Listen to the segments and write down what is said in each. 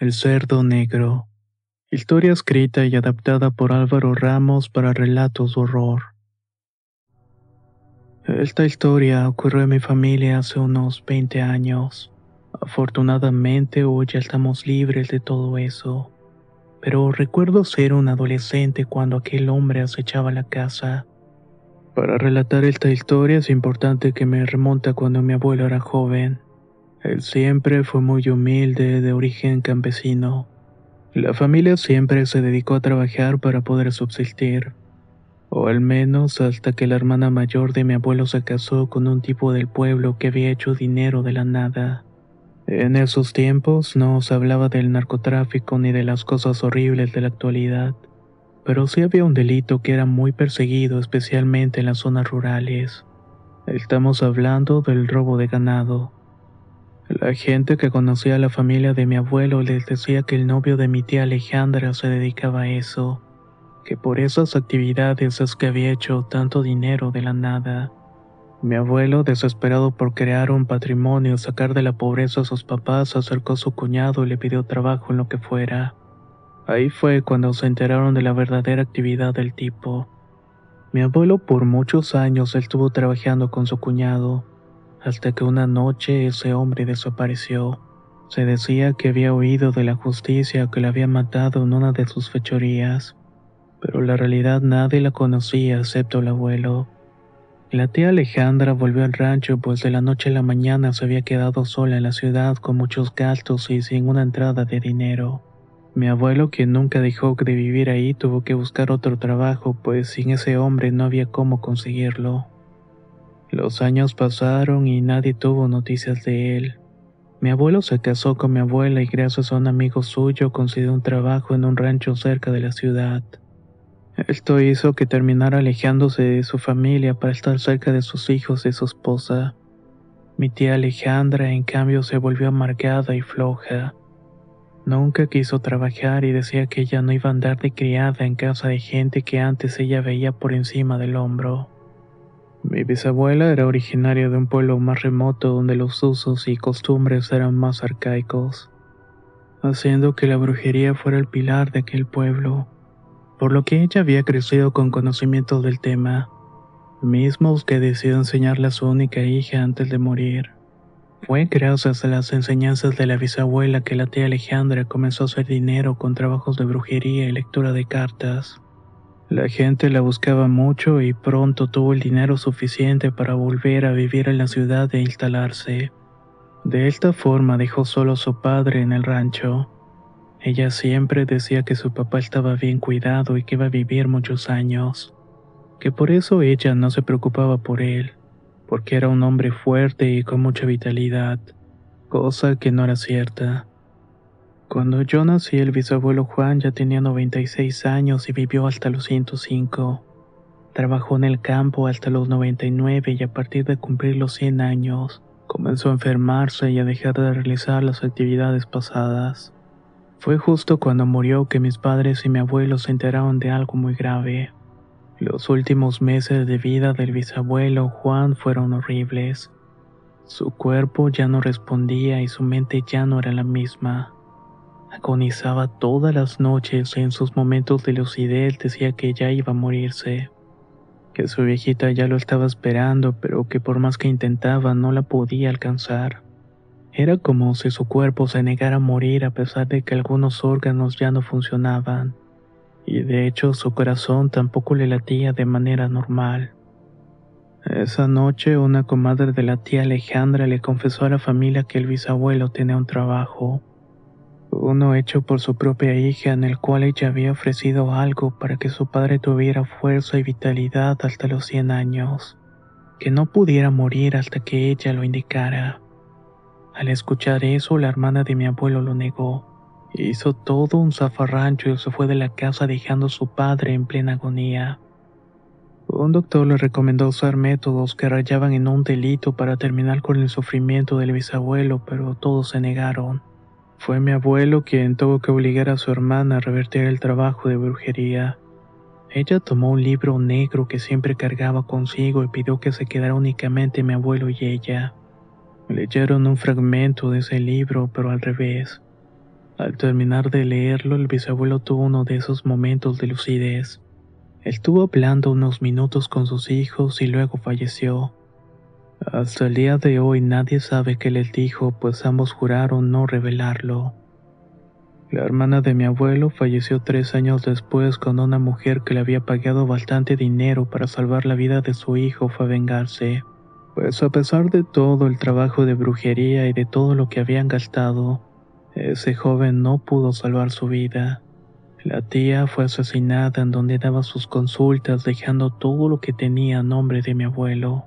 El cerdo negro. Historia escrita y adaptada por Álvaro Ramos para relatos de horror. Esta historia ocurrió en mi familia hace unos 20 años. Afortunadamente hoy ya estamos libres de todo eso. Pero recuerdo ser un adolescente cuando aquel hombre acechaba la casa. Para relatar esta historia es importante que me remonte a cuando mi abuelo era joven. Él siempre fue muy humilde, de origen campesino. La familia siempre se dedicó a trabajar para poder subsistir o al menos hasta que la hermana mayor de mi abuelo se casó con un tipo del pueblo que había hecho dinero de la nada. En esos tiempos no se hablaba del narcotráfico ni de las cosas horribles de la actualidad, pero sí había un delito que era muy perseguido especialmente en las zonas rurales. Estamos hablando del robo de ganado. La gente que conocía a la familia de mi abuelo les decía que el novio de mi tía Alejandra se dedicaba a eso que por esas actividades es que había hecho tanto dinero de la nada. Mi abuelo, desesperado por crear un patrimonio y sacar de la pobreza a sus papás, acercó a su cuñado y le pidió trabajo en lo que fuera. Ahí fue cuando se enteraron de la verdadera actividad del tipo. Mi abuelo por muchos años estuvo trabajando con su cuñado, hasta que una noche ese hombre desapareció. Se decía que había oído de la justicia que le había matado en una de sus fechorías pero la realidad nadie la conocía excepto el abuelo. La tía Alejandra volvió al rancho pues de la noche a la mañana se había quedado sola en la ciudad con muchos gastos y sin una entrada de dinero. Mi abuelo, quien nunca dejó de vivir ahí, tuvo que buscar otro trabajo pues sin ese hombre no había cómo conseguirlo. Los años pasaron y nadie tuvo noticias de él. Mi abuelo se casó con mi abuela y gracias a un amigo suyo consiguió un trabajo en un rancho cerca de la ciudad. Esto hizo que terminara alejándose de su familia para estar cerca de sus hijos y su esposa. Mi tía Alejandra, en cambio, se volvió amargada y floja. Nunca quiso trabajar y decía que ella no iba a andar de criada en casa de gente que antes ella veía por encima del hombro. Mi bisabuela era originaria de un pueblo más remoto donde los usos y costumbres eran más arcaicos, haciendo que la brujería fuera el pilar de aquel pueblo por lo que ella había crecido con conocimientos del tema, mismos que decidió enseñarle a su única hija antes de morir. Fue gracias a las enseñanzas de la bisabuela que la tía Alejandra comenzó a hacer dinero con trabajos de brujería y lectura de cartas. La gente la buscaba mucho y pronto tuvo el dinero suficiente para volver a vivir en la ciudad e instalarse. De esta forma dejó solo a su padre en el rancho. Ella siempre decía que su papá estaba bien cuidado y que iba a vivir muchos años, que por eso ella no se preocupaba por él, porque era un hombre fuerte y con mucha vitalidad, cosa que no era cierta. Cuando yo nací, el bisabuelo Juan ya tenía 96 años y vivió hasta los 105. Trabajó en el campo hasta los 99 y a partir de cumplir los 100 años, comenzó a enfermarse y a dejar de realizar las actividades pasadas. Fue justo cuando murió que mis padres y mi abuelo se enteraron de algo muy grave. Los últimos meses de vida del bisabuelo Juan fueron horribles. Su cuerpo ya no respondía y su mente ya no era la misma. Agonizaba todas las noches y en sus momentos de lucidez decía que ya iba a morirse, que su viejita ya lo estaba esperando pero que por más que intentaba no la podía alcanzar. Era como si su cuerpo se negara a morir a pesar de que algunos órganos ya no funcionaban, y de hecho su corazón tampoco le latía de manera normal. Esa noche una comadre de la tía Alejandra le confesó a la familia que el bisabuelo tenía un trabajo, uno hecho por su propia hija en el cual ella había ofrecido algo para que su padre tuviera fuerza y vitalidad hasta los 100 años, que no pudiera morir hasta que ella lo indicara. Al escuchar eso, la hermana de mi abuelo lo negó. Hizo todo un zafarrancho y se fue de la casa dejando a su padre en plena agonía. Un doctor le recomendó usar métodos que rayaban en un delito para terminar con el sufrimiento del bisabuelo, pero todos se negaron. Fue mi abuelo quien tuvo que obligar a su hermana a revertir el trabajo de brujería. Ella tomó un libro negro que siempre cargaba consigo y pidió que se quedara únicamente mi abuelo y ella. Leyeron un fragmento de ese libro, pero al revés. Al terminar de leerlo, el bisabuelo tuvo uno de esos momentos de lucidez. Estuvo hablando unos minutos con sus hijos y luego falleció. Hasta el día de hoy nadie sabe qué les dijo, pues ambos juraron no revelarlo. La hermana de mi abuelo falleció tres años después cuando una mujer que le había pagado bastante dinero para salvar la vida de su hijo fue a vengarse. Pues a pesar de todo el trabajo de brujería y de todo lo que habían gastado, ese joven no pudo salvar su vida. La tía fue asesinada en donde daba sus consultas dejando todo lo que tenía a nombre de mi abuelo.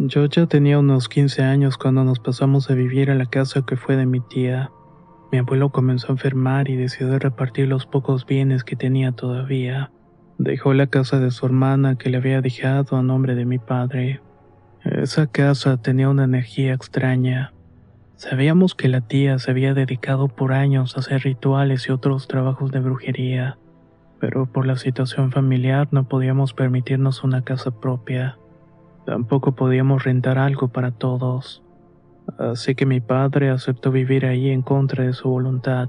Yo ya tenía unos 15 años cuando nos pasamos a vivir a la casa que fue de mi tía. Mi abuelo comenzó a enfermar y decidió repartir los pocos bienes que tenía todavía. Dejó la casa de su hermana que le había dejado a nombre de mi padre. Esa casa tenía una energía extraña. Sabíamos que la tía se había dedicado por años a hacer rituales y otros trabajos de brujería, pero por la situación familiar no podíamos permitirnos una casa propia. Tampoco podíamos rentar algo para todos. Así que mi padre aceptó vivir ahí en contra de su voluntad.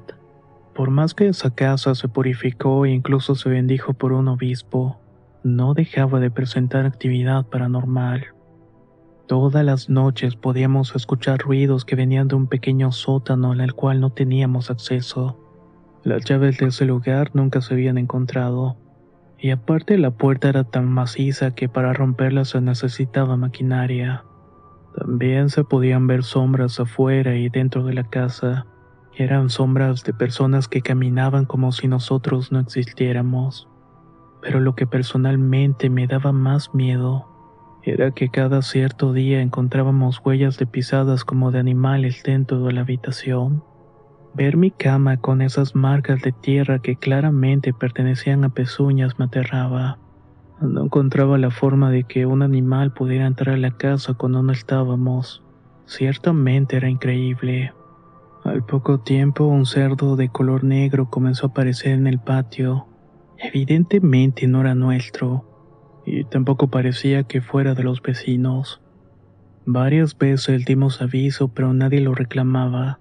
Por más que esa casa se purificó e incluso se bendijo por un obispo, no dejaba de presentar actividad paranormal. Todas las noches podíamos escuchar ruidos que venían de un pequeño sótano el cual no teníamos acceso. Las llaves de ese lugar nunca se habían encontrado, y aparte la puerta era tan maciza que para romperla se necesitaba maquinaria. También se podían ver sombras afuera y dentro de la casa. Eran sombras de personas que caminaban como si nosotros no existiéramos. Pero lo que personalmente me daba más miedo era que cada cierto día encontrábamos huellas de pisadas como de animales dentro de la habitación. Ver mi cama con esas marcas de tierra que claramente pertenecían a pezuñas me aterraba. No encontraba la forma de que un animal pudiera entrar a la casa cuando no estábamos. Ciertamente era increíble. Al poco tiempo un cerdo de color negro comenzó a aparecer en el patio. Evidentemente no era nuestro, y tampoco parecía que fuera de los vecinos. Varias veces dimos aviso, pero nadie lo reclamaba.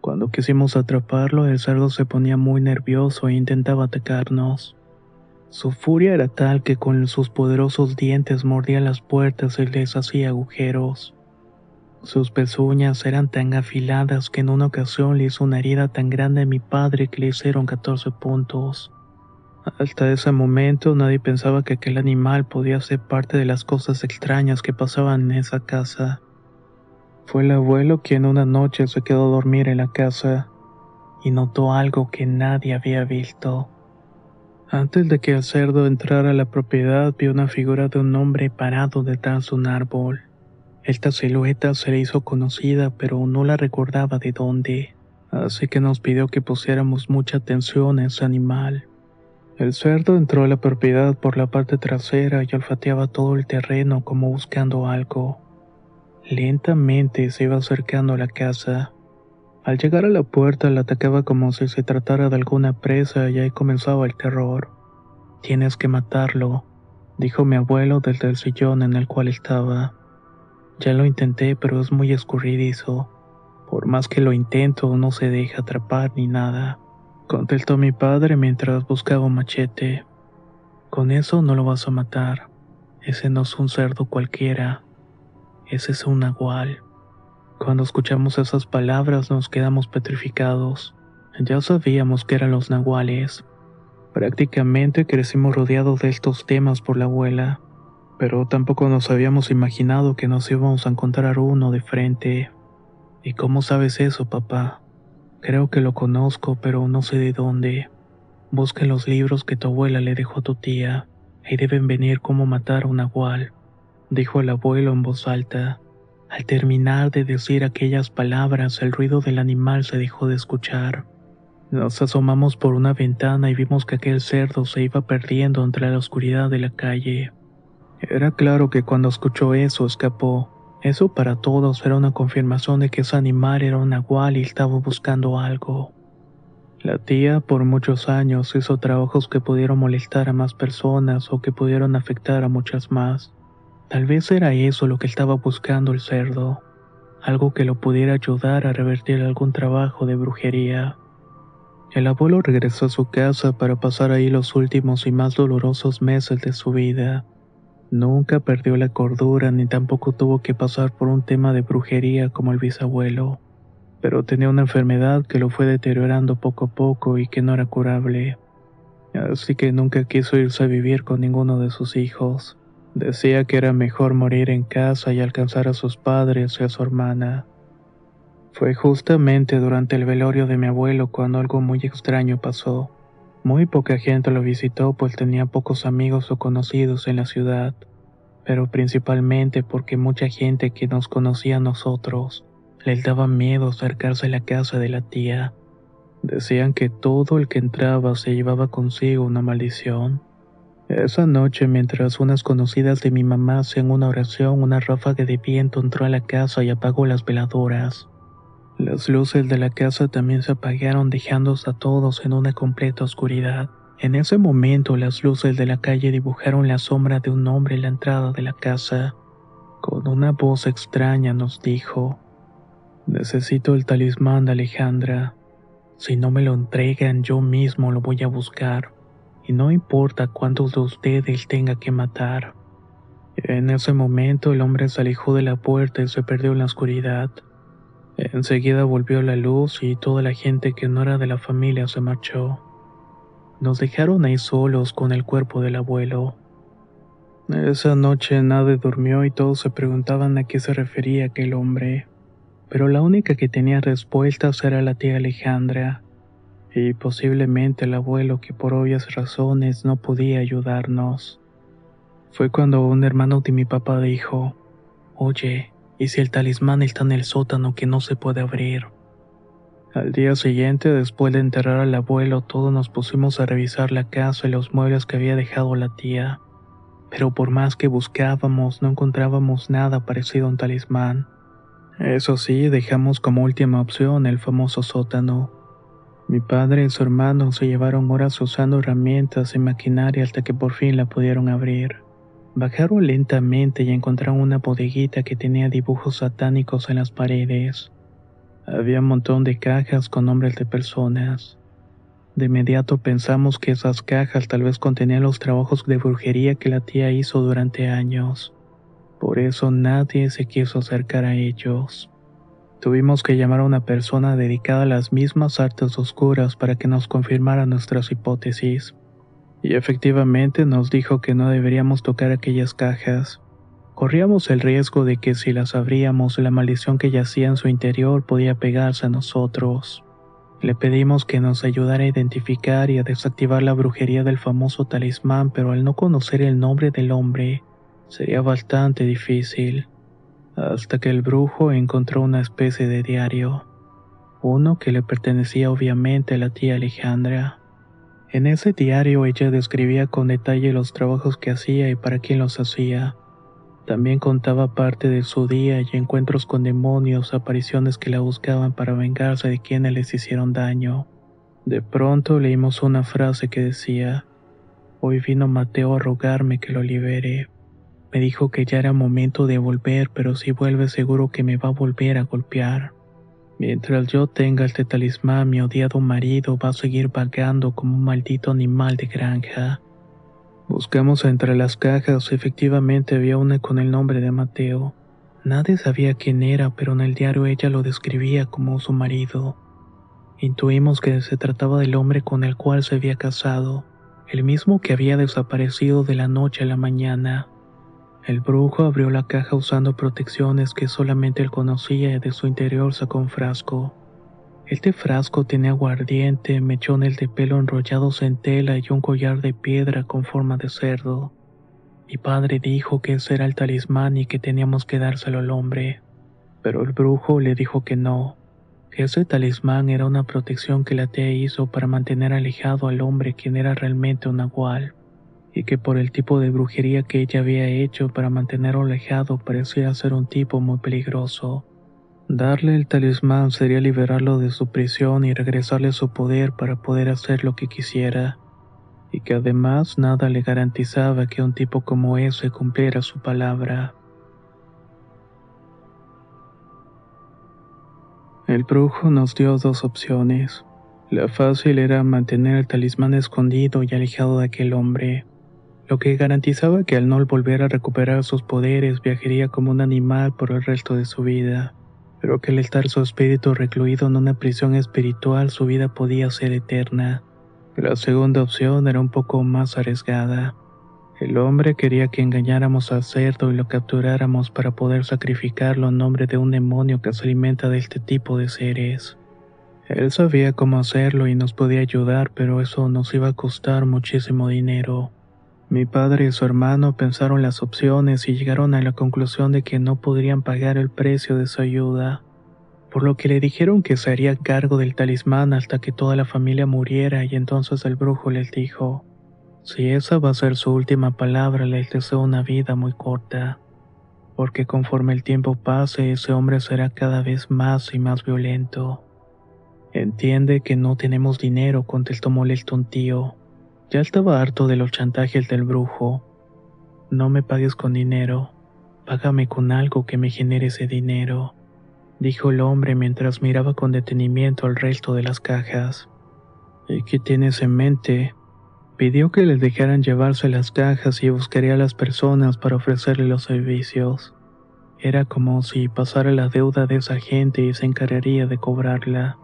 Cuando quisimos atraparlo, el cerdo se ponía muy nervioso e intentaba atacarnos. Su furia era tal que con sus poderosos dientes mordía las puertas y les hacía agujeros. Sus pezuñas eran tan afiladas que en una ocasión le hizo una herida tan grande a mi padre que le hicieron 14 puntos. Hasta ese momento nadie pensaba que aquel animal podía ser parte de las cosas extrañas que pasaban en esa casa. Fue el abuelo quien una noche se quedó a dormir en la casa y notó algo que nadie había visto. Antes de que el cerdo entrara a la propiedad vio una figura de un hombre parado detrás de un árbol. Esta silueta se le hizo conocida, pero no la recordaba de dónde, así que nos pidió que pusiéramos mucha atención a ese animal. El cerdo entró a la propiedad por la parte trasera y olfateaba todo el terreno como buscando algo. Lentamente se iba acercando a la casa. Al llegar a la puerta la atacaba como si se tratara de alguna presa y ahí comenzaba el terror. Tienes que matarlo, dijo mi abuelo desde el sillón en el cual estaba. Ya lo intenté, pero es muy escurridizo. Por más que lo intento, no se deja atrapar ni nada contestó mi padre mientras buscaba un machete. Con eso no lo vas a matar. Ese no es un cerdo cualquiera. Ese es un nahual. Cuando escuchamos esas palabras nos quedamos petrificados. Ya sabíamos que eran los nahuales. Prácticamente crecimos rodeados de estos temas por la abuela, pero tampoco nos habíamos imaginado que nos íbamos a encontrar uno de frente. ¿Y cómo sabes eso, papá? Creo que lo conozco, pero no sé de dónde. Busca en los libros que tu abuela le dejó a tu tía. y deben venir cómo matar a un nahual, dijo el abuelo en voz alta. Al terminar de decir aquellas palabras, el ruido del animal se dejó de escuchar. Nos asomamos por una ventana y vimos que aquel cerdo se iba perdiendo entre la oscuridad de la calle. Era claro que cuando escuchó eso escapó, eso para todos era una confirmación de que ese animal era un nahual y estaba buscando algo. La tía por muchos años hizo trabajos que pudieron molestar a más personas o que pudieron afectar a muchas más. Tal vez era eso lo que estaba buscando el cerdo, algo que lo pudiera ayudar a revertir algún trabajo de brujería. El abuelo regresó a su casa para pasar ahí los últimos y más dolorosos meses de su vida. Nunca perdió la cordura ni tampoco tuvo que pasar por un tema de brujería como el bisabuelo, pero tenía una enfermedad que lo fue deteriorando poco a poco y que no era curable. Así que nunca quiso irse a vivir con ninguno de sus hijos. Decía que era mejor morir en casa y alcanzar a sus padres y a su hermana. Fue justamente durante el velorio de mi abuelo cuando algo muy extraño pasó. Muy poca gente lo visitó pues tenía pocos amigos o conocidos en la ciudad, pero principalmente porque mucha gente que nos conocía a nosotros les daba miedo acercarse a la casa de la tía. Decían que todo el que entraba se llevaba consigo una maldición. Esa noche, mientras unas conocidas de mi mamá hacían una oración, una ráfaga de viento entró a la casa y apagó las veladoras. Las luces de la casa también se apagaron dejándonos a todos en una completa oscuridad. En ese momento las luces de la calle dibujaron la sombra de un hombre en la entrada de la casa. Con una voz extraña nos dijo, Necesito el talismán de Alejandra. Si no me lo entregan yo mismo lo voy a buscar, y no importa cuántos de ustedes tenga que matar. En ese momento el hombre se alejó de la puerta y se perdió en la oscuridad. Enseguida volvió la luz y toda la gente que no era de la familia se marchó. Nos dejaron ahí solos con el cuerpo del abuelo. Esa noche nadie durmió y todos se preguntaban a qué se refería aquel hombre, pero la única que tenía respuestas era la tía Alejandra, y posiblemente el abuelo que por obvias razones no podía ayudarnos. Fue cuando un hermano de mi papá dijo, Oye, ¿Y si el talismán está en el sótano que no se puede abrir? Al día siguiente, después de enterrar al abuelo, todos nos pusimos a revisar la casa y los muebles que había dejado la tía. Pero por más que buscábamos, no encontrábamos nada parecido a un talismán. Eso sí, dejamos como última opción el famoso sótano. Mi padre y su hermano se llevaron horas usando herramientas y maquinaria hasta que por fin la pudieron abrir. Bajaron lentamente y encontraron una bodeguita que tenía dibujos satánicos en las paredes. Había un montón de cajas con nombres de personas. De inmediato pensamos que esas cajas tal vez contenían los trabajos de brujería que la tía hizo durante años. Por eso nadie se quiso acercar a ellos. Tuvimos que llamar a una persona dedicada a las mismas artes oscuras para que nos confirmara nuestras hipótesis y efectivamente nos dijo que no deberíamos tocar aquellas cajas. Corríamos el riesgo de que si las abríamos la maldición que yacía en su interior podía pegarse a nosotros. Le pedimos que nos ayudara a identificar y a desactivar la brujería del famoso talismán, pero al no conocer el nombre del hombre, sería bastante difícil. Hasta que el brujo encontró una especie de diario, uno que le pertenecía obviamente a la tía Alejandra. En ese diario ella describía con detalle los trabajos que hacía y para quién los hacía. También contaba parte de su día y encuentros con demonios, apariciones que la buscaban para vengarse de quienes les hicieron daño. De pronto leímos una frase que decía, Hoy vino Mateo a rogarme que lo libere. Me dijo que ya era momento de volver, pero si vuelve seguro que me va a volver a golpear. Mientras yo tenga este talismán, mi odiado marido va a seguir vagando como un maldito animal de granja. Buscamos entre las cajas, efectivamente había una con el nombre de Mateo. Nadie sabía quién era, pero en el diario ella lo describía como su marido. Intuimos que se trataba del hombre con el cual se había casado, el mismo que había desaparecido de la noche a la mañana. El brujo abrió la caja usando protecciones que solamente él conocía y de su interior sacó un frasco. Este frasco tenía aguardiente, mechones de pelo enrollados en tela y un collar de piedra con forma de cerdo. Mi padre dijo que ese era el talismán y que teníamos que dárselo al hombre, pero el brujo le dijo que no, que ese talismán era una protección que la tía hizo para mantener alejado al hombre quien era realmente un nahual y que por el tipo de brujería que ella había hecho para mantenerlo alejado parecía ser un tipo muy peligroso. Darle el talismán sería liberarlo de su prisión y regresarle su poder para poder hacer lo que quisiera, y que además nada le garantizaba que un tipo como ese cumpliera su palabra. El brujo nos dio dos opciones. La fácil era mantener el talismán escondido y alejado de aquel hombre lo que garantizaba que al no volver a recuperar sus poderes viajaría como un animal por el resto de su vida, pero que al estar su espíritu recluido en una prisión espiritual su vida podía ser eterna. La segunda opción era un poco más arriesgada. El hombre quería que engañáramos al cerdo y lo capturáramos para poder sacrificarlo en nombre de un demonio que se alimenta de este tipo de seres. Él sabía cómo hacerlo y nos podía ayudar, pero eso nos iba a costar muchísimo dinero. Mi padre y su hermano pensaron las opciones y llegaron a la conclusión de que no podrían pagar el precio de su ayuda, por lo que le dijeron que se haría cargo del talismán hasta que toda la familia muriera y entonces el brujo les dijo, si esa va a ser su última palabra, les deseo una vida muy corta, porque conforme el tiempo pase ese hombre será cada vez más y más violento. Entiende que no tenemos dinero, contestó molesto un tío. Ya estaba harto de los chantajes del brujo. No me pagues con dinero, págame con algo que me genere ese dinero, dijo el hombre mientras miraba con detenimiento al resto de las cajas. ¿Y qué tienes en mente? Pidió que les dejaran llevarse las cajas y buscaría a las personas para ofrecerle los servicios. Era como si pasara la deuda de esa gente y se encargaría de cobrarla.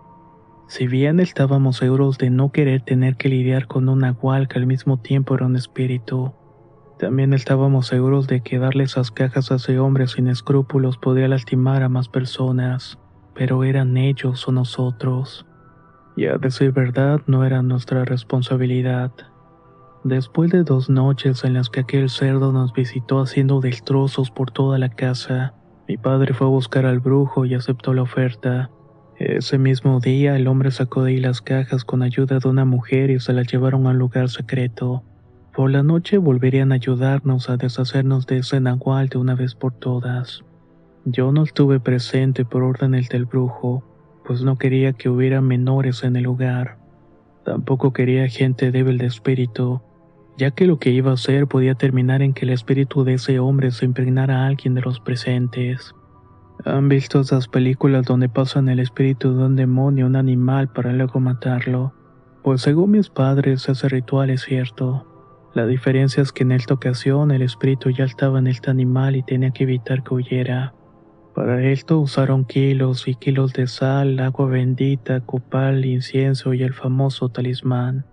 Si bien estábamos seguros de no querer tener que lidiar con un nahual que al mismo tiempo era un espíritu, también estábamos seguros de que darle esas cajas a ese hombre sin escrúpulos podía lastimar a más personas, pero eran ellos o nosotros. Y a decir verdad, no era nuestra responsabilidad. Después de dos noches en las que aquel cerdo nos visitó haciendo destrozos por toda la casa, mi padre fue a buscar al brujo y aceptó la oferta. Ese mismo día el hombre sacó de ahí las cajas con ayuda de una mujer y se las llevaron al lugar secreto. Por la noche volverían a ayudarnos a deshacernos de ese nahual de una vez por todas. Yo no estuve presente por órdenes del brujo, pues no quería que hubiera menores en el lugar. Tampoco quería gente débil de espíritu, ya que lo que iba a hacer podía terminar en que el espíritu de ese hombre se impregnara a alguien de los presentes. ¿Han visto esas películas donde pasan el espíritu de un demonio a un animal para luego matarlo? Pues según mis padres ese ritual es cierto. La diferencia es que en esta ocasión el espíritu ya estaba en este animal y tenía que evitar que huyera. Para esto usaron kilos y kilos de sal, agua bendita, copal, incienso y el famoso talismán.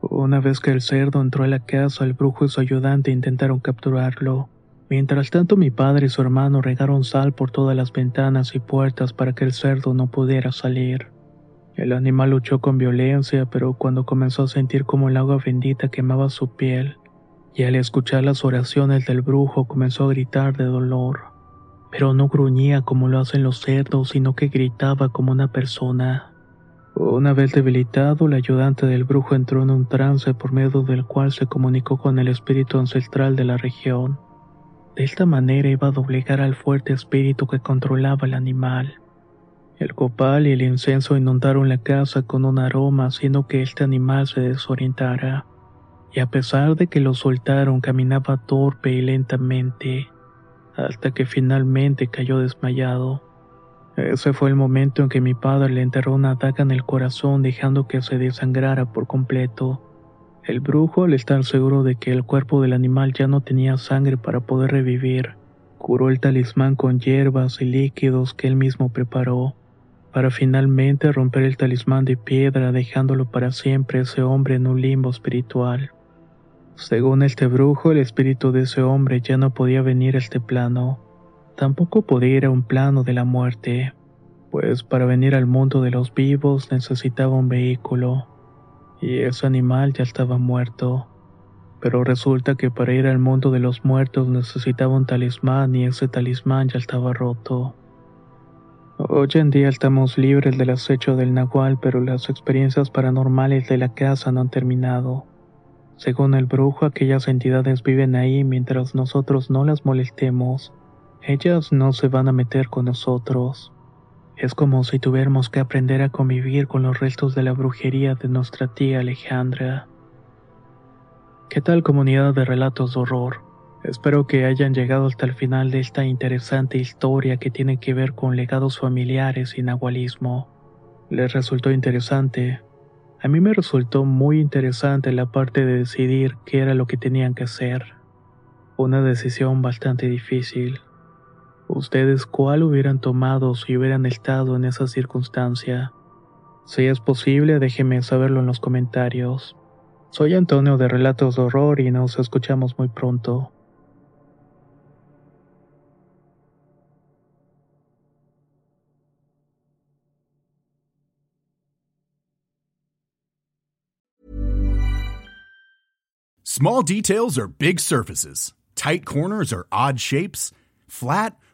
Una vez que el cerdo entró a la casa, el brujo y su ayudante intentaron capturarlo. Mientras tanto mi padre y su hermano regaron sal por todas las ventanas y puertas para que el cerdo no pudiera salir. El animal luchó con violencia, pero cuando comenzó a sentir como el agua bendita quemaba su piel, y al escuchar las oraciones del brujo comenzó a gritar de dolor. Pero no gruñía como lo hacen los cerdos, sino que gritaba como una persona. Una vez debilitado, el ayudante del brujo entró en un trance por medio del cual se comunicó con el espíritu ancestral de la región. De esta manera iba a doblegar al fuerte espíritu que controlaba el animal. El copal y el incienso inundaron la casa con un aroma haciendo que este animal se desorientara, y a pesar de que lo soltaron caminaba torpe y lentamente, hasta que finalmente cayó desmayado. Ese fue el momento en que mi padre le enterró una daga en el corazón dejando que se desangrara por completo. El brujo, al estar seguro de que el cuerpo del animal ya no tenía sangre para poder revivir, curó el talismán con hierbas y líquidos que él mismo preparó, para finalmente romper el talismán de piedra dejándolo para siempre ese hombre en un limbo espiritual. Según este brujo, el espíritu de ese hombre ya no podía venir a este plano, tampoco podía ir a un plano de la muerte, pues para venir al mundo de los vivos necesitaba un vehículo y ese animal ya estaba muerto. Pero resulta que para ir al mundo de los muertos necesitaba un talismán y ese talismán ya estaba roto. Hoy en día estamos libres del acecho del nahual, pero las experiencias paranormales de la casa no han terminado. Según el brujo, aquellas entidades viven ahí mientras nosotros no las molestemos. Ellas no se van a meter con nosotros. Es como si tuviéramos que aprender a convivir con los restos de la brujería de nuestra tía Alejandra. ¿Qué tal comunidad de relatos de horror? Espero que hayan llegado hasta el final de esta interesante historia que tiene que ver con legados familiares y nahualismo. ¿Les resultó interesante? A mí me resultó muy interesante la parte de decidir qué era lo que tenían que hacer. Una decisión bastante difícil. ¿Ustedes cuál hubieran tomado si hubieran estado en esa circunstancia? Si es posible, déjenme saberlo en los comentarios. Soy Antonio de Relatos de Horror y nos escuchamos muy pronto. Small details are big surfaces. Tight corners are odd shapes. Flat,